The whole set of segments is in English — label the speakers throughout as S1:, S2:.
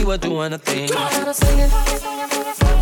S1: we were doing a thing.
S2: and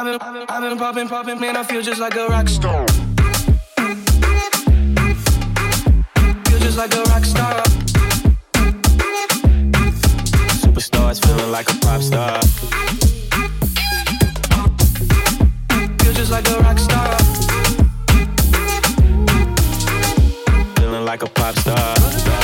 S2: I've been, I've been, I've popping, popping, man, I feel just like
S3: a rock star. Feel just like a rock star. Superstars feeling like a
S4: pop star. Feel just like a rock star like a pop star.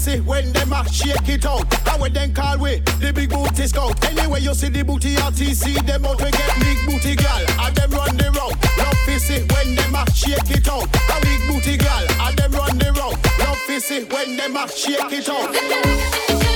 S4: see
S3: when them a shake it out. How we them call we the big booty scout. Anyway, you see the booty RTC, them out we get big booty gal. And them run the round. Love fissy when them a shake it out. A big booty gal. And them run the round. Love fissy when them a shake it out.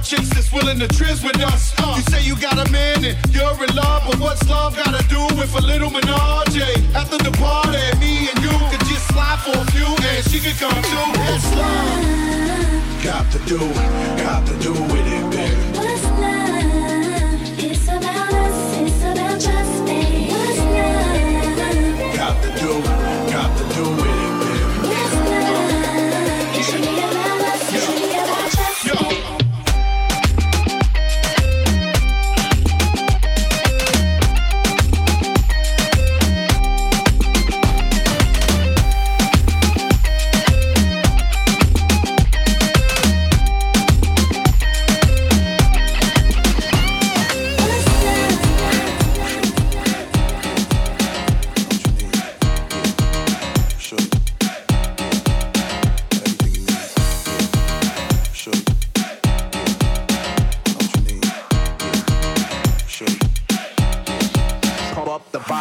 S4: With chicks that's willing to trizz with us. Uh, you say you got a man and you're in love, but what's love gotta do with a little menage? After the party, me and you could just slide for a few, and she could come too. It's love.
S5: Got to do, got to do with it, baby.
S6: What's love? It's about us, it's about just me. What's love?
S5: Got to do,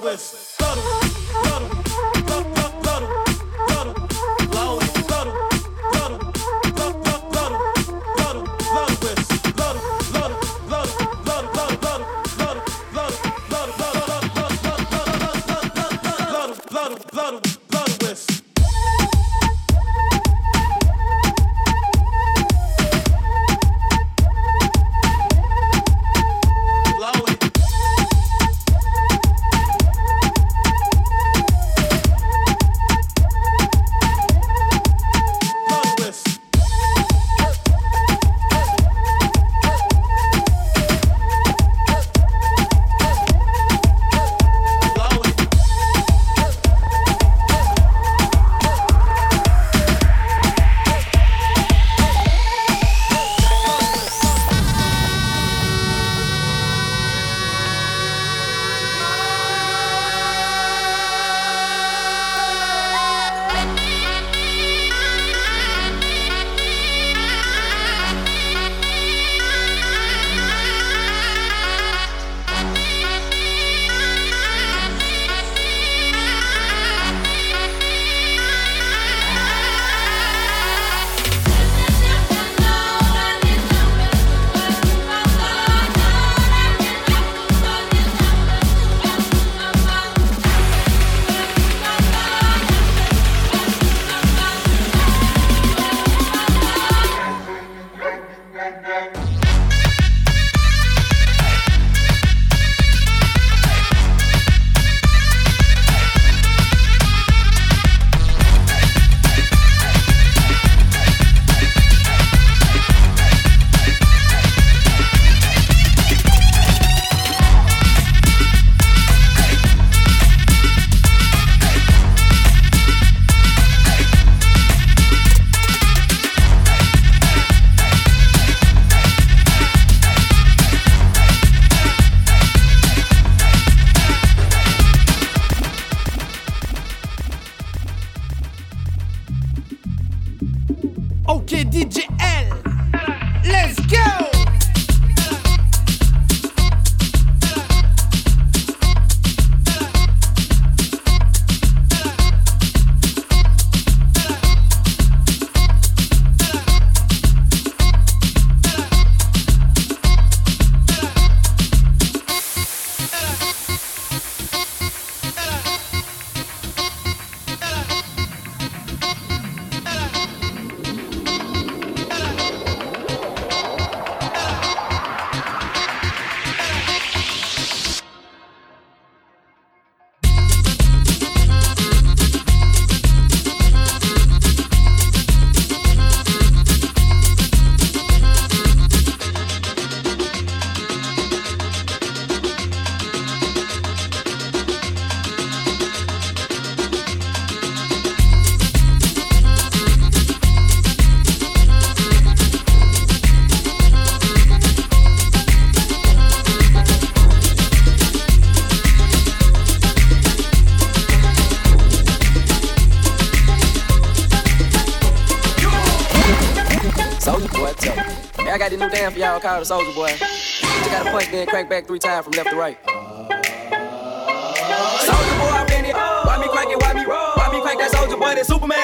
S7: listen call the
S8: soldier boy. Just got a punch, then crank back three times from left to right. Soldier boy, I'm in it. Why me crank it? Why me roll? Why me crank that soldier boy? That Superman.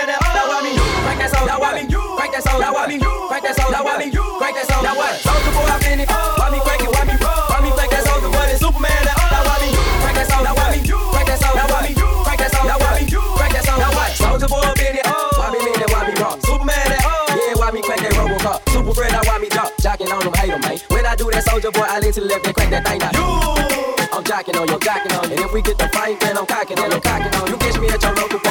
S8: that soldier boy, I lean to the left and crack that thing out. You! I'm jacking on you're jacking on. And if we get the fight, then I'm cocking, then I'm cocking on you. Catch me at your local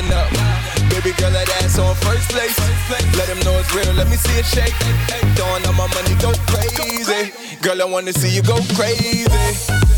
S9: giving up.
S10: Baby girl, that ass on first place. Let them know it's real, let me see it shake. Throwing all my money, go crazy. Girl, I wanna see you go crazy.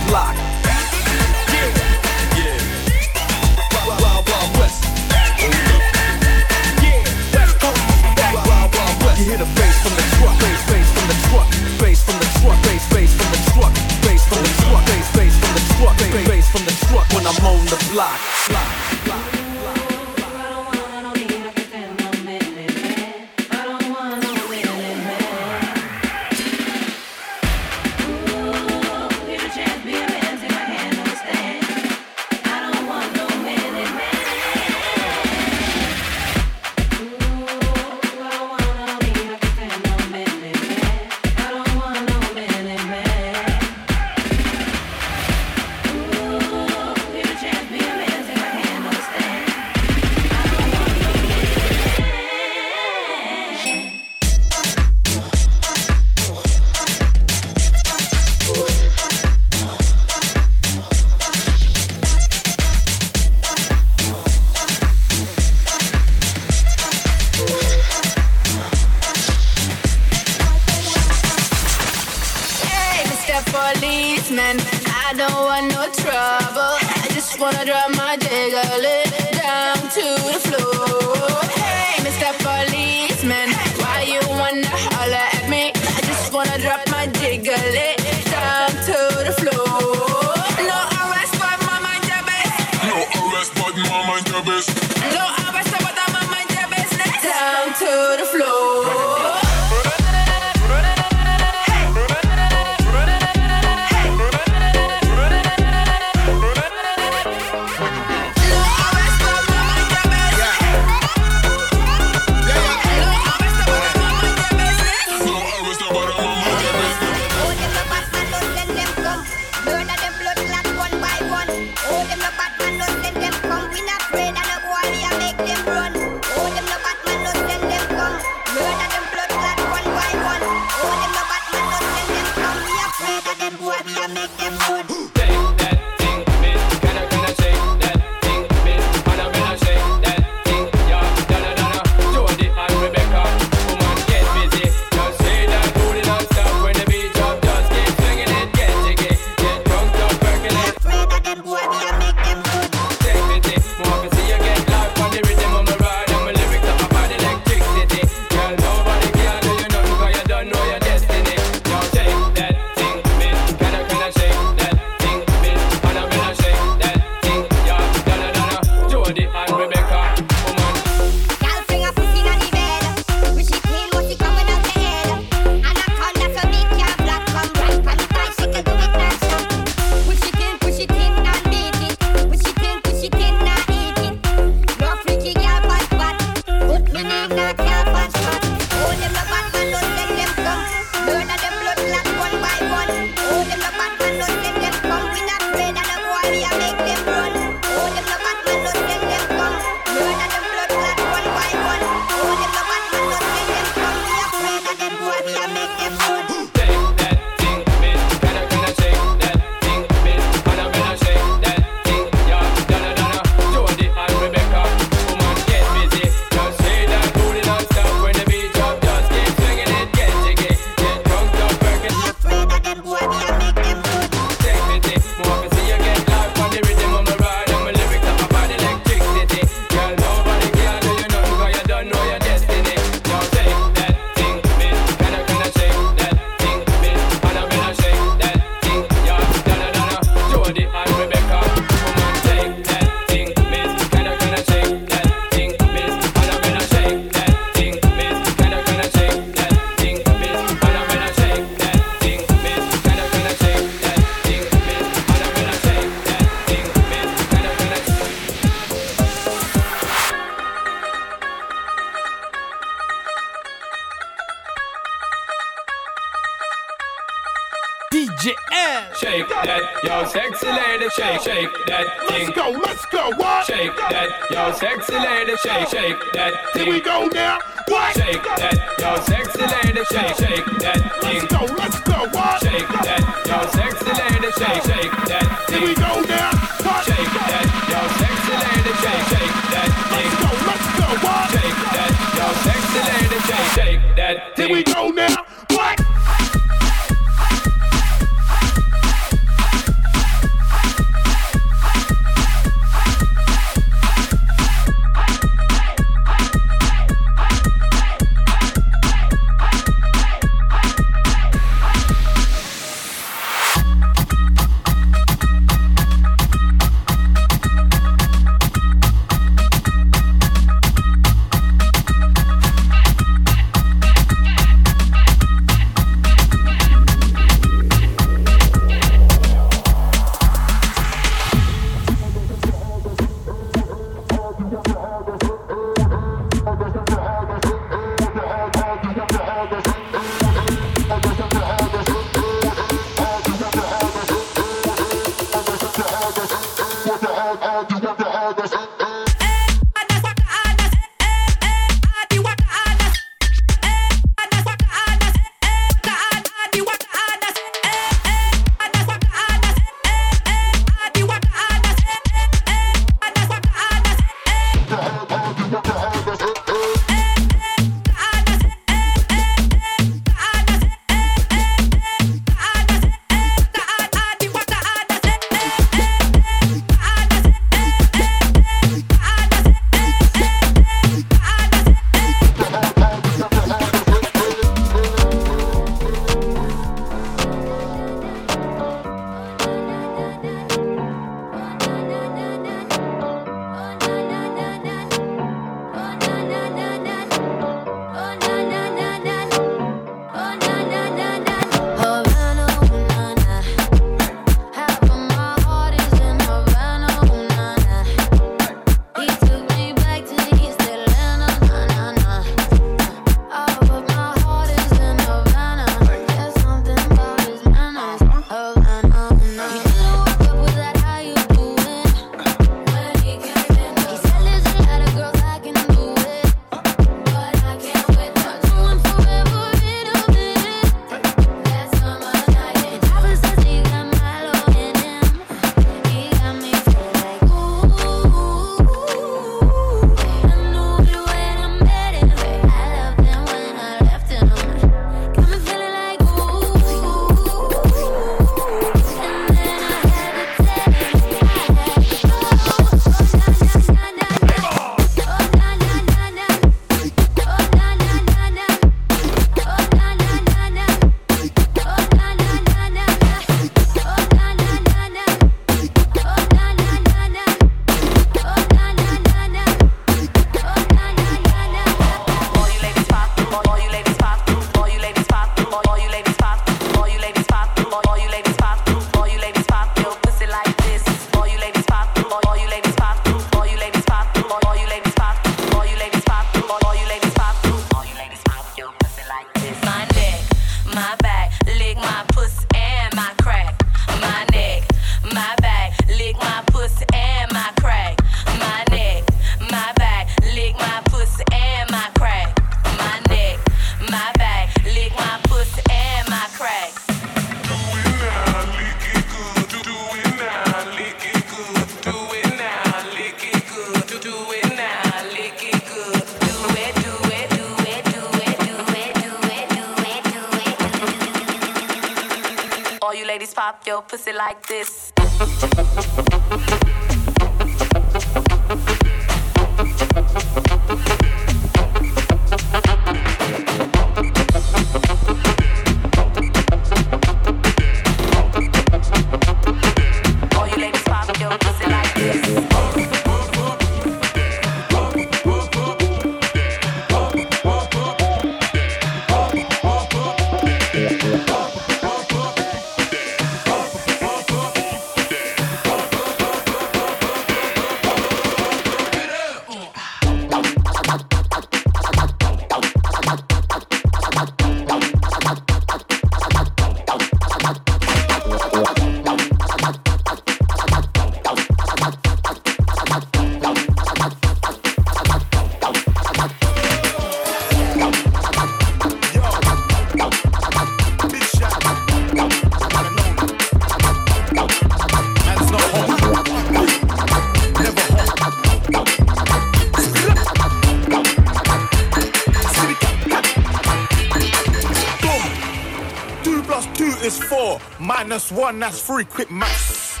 S11: One, that's three. Quick maths.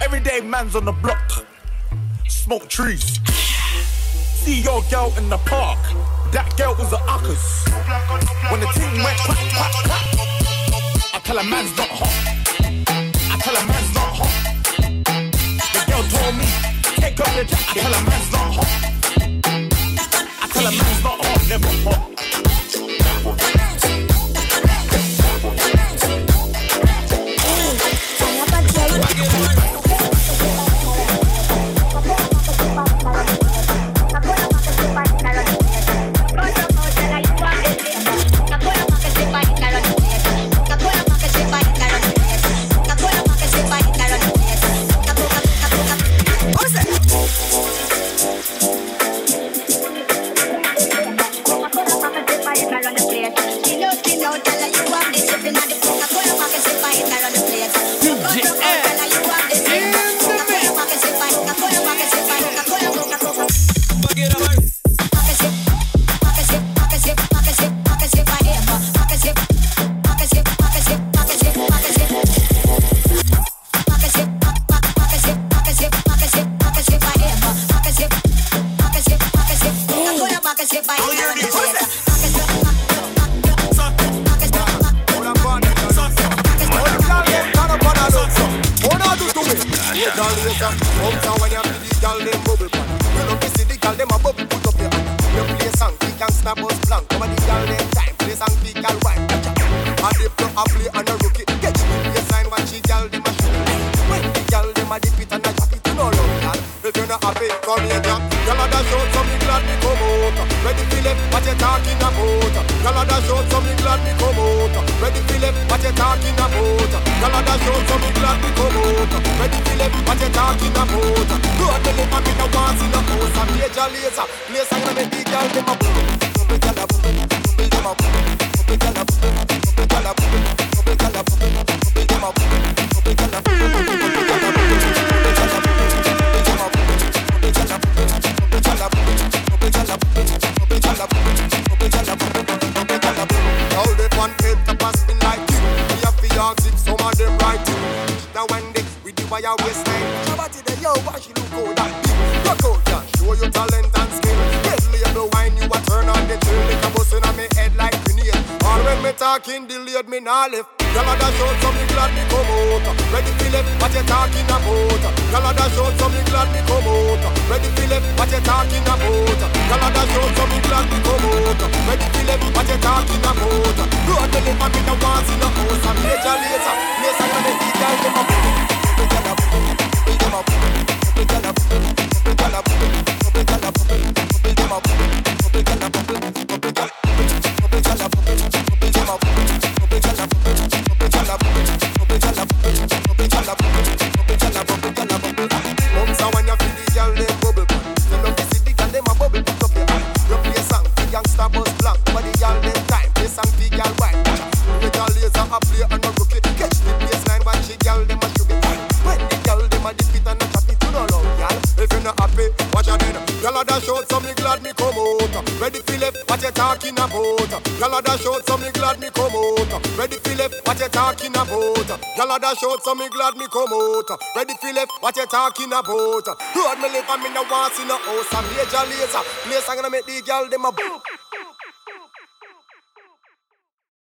S11: Everyday man's on the block. Smoke trees. See your girl in the park. That girl was a uckers. When the team went quack, quack, quack, I tell a man's not hot. I tell a man's not hot. The girl told me, take off the jacket. I tell a man's
S12: out, so me glad me come out. Ready, Philip? What you talking about? Road me live and me no want in a. A major laser, place I'm gonna make the girl them a a me talking, delayed me nah left. A dash out, so me glad me come out. Ready Philip, what you talking about? A dash out, so me glad me come out. Ready Philip, what you talking about? A dash out, so me glad me come out. Ready Philip, what you talking about? Road me live and me no want in a house. A major laser, place I'm gonna be girl them a boom. Boom, girl a boom, boom, them a boom. Boom, girl a boom, boom, girl a boom. Boom, girl a boom, boom, them a boom. Boom, talking about? Girl a dash out, so me glad me come out. Ready Philip, what you talking about? Girl a dash out, so me glad me come out. Ready Philip, what you talking about? Road me live and me no want in a house. A major laser, place I'm gonna make the girl them a boom.